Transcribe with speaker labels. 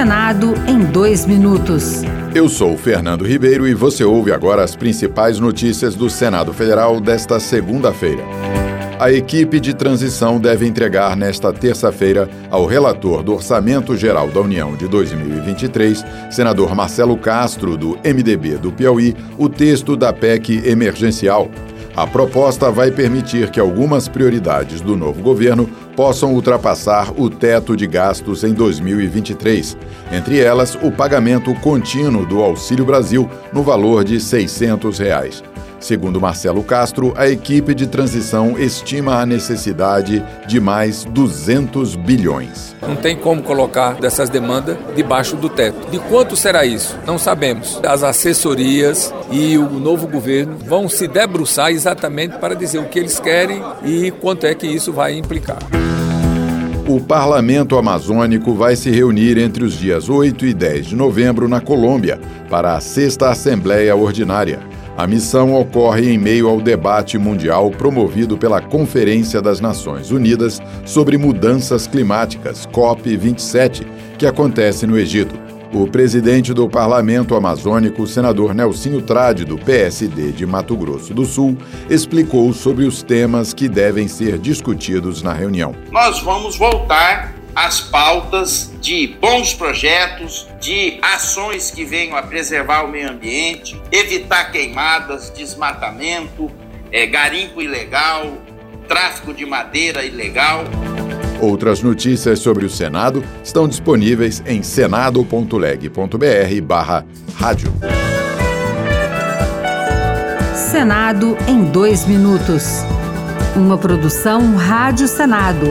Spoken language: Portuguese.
Speaker 1: Senado em dois minutos.
Speaker 2: Eu sou Fernando Ribeiro e você ouve agora as principais notícias do Senado Federal desta segunda-feira. A equipe de transição deve entregar nesta terça-feira ao relator do Orçamento Geral da União de 2023, senador Marcelo Castro, do MDB do Piauí, o texto da PEC emergencial a proposta vai permitir que algumas prioridades do novo governo possam ultrapassar o teto de gastos em 2023, entre elas o pagamento contínuo do Auxílio Brasil no valor de 600 reais. Segundo Marcelo Castro, a equipe de transição estima a necessidade de mais 200 bilhões.
Speaker 3: Não tem como colocar dessas demandas debaixo do teto. De quanto será isso? Não sabemos. As assessorias e o novo governo vão se debruçar exatamente para dizer o que eles querem e quanto é que isso vai implicar.
Speaker 2: O Parlamento Amazônico vai se reunir entre os dias 8 e 10 de novembro na Colômbia para a sexta Assembleia Ordinária. A missão ocorre em meio ao debate mundial promovido pela Conferência das Nações Unidas sobre Mudanças Climáticas, COP27, que acontece no Egito. O presidente do Parlamento Amazônico, senador Nelsinho Trade, do PSD de Mato Grosso do Sul, explicou sobre os temas que devem ser discutidos na reunião.
Speaker 4: Nós vamos voltar as pautas de bons projetos, de ações que venham a preservar o meio ambiente, evitar queimadas, desmatamento, é, garimpo ilegal, tráfico de madeira ilegal.
Speaker 2: Outras notícias sobre o Senado estão disponíveis em senado.leg.br barra rádio.
Speaker 1: Senado em dois minutos. Uma produção Rádio Senado.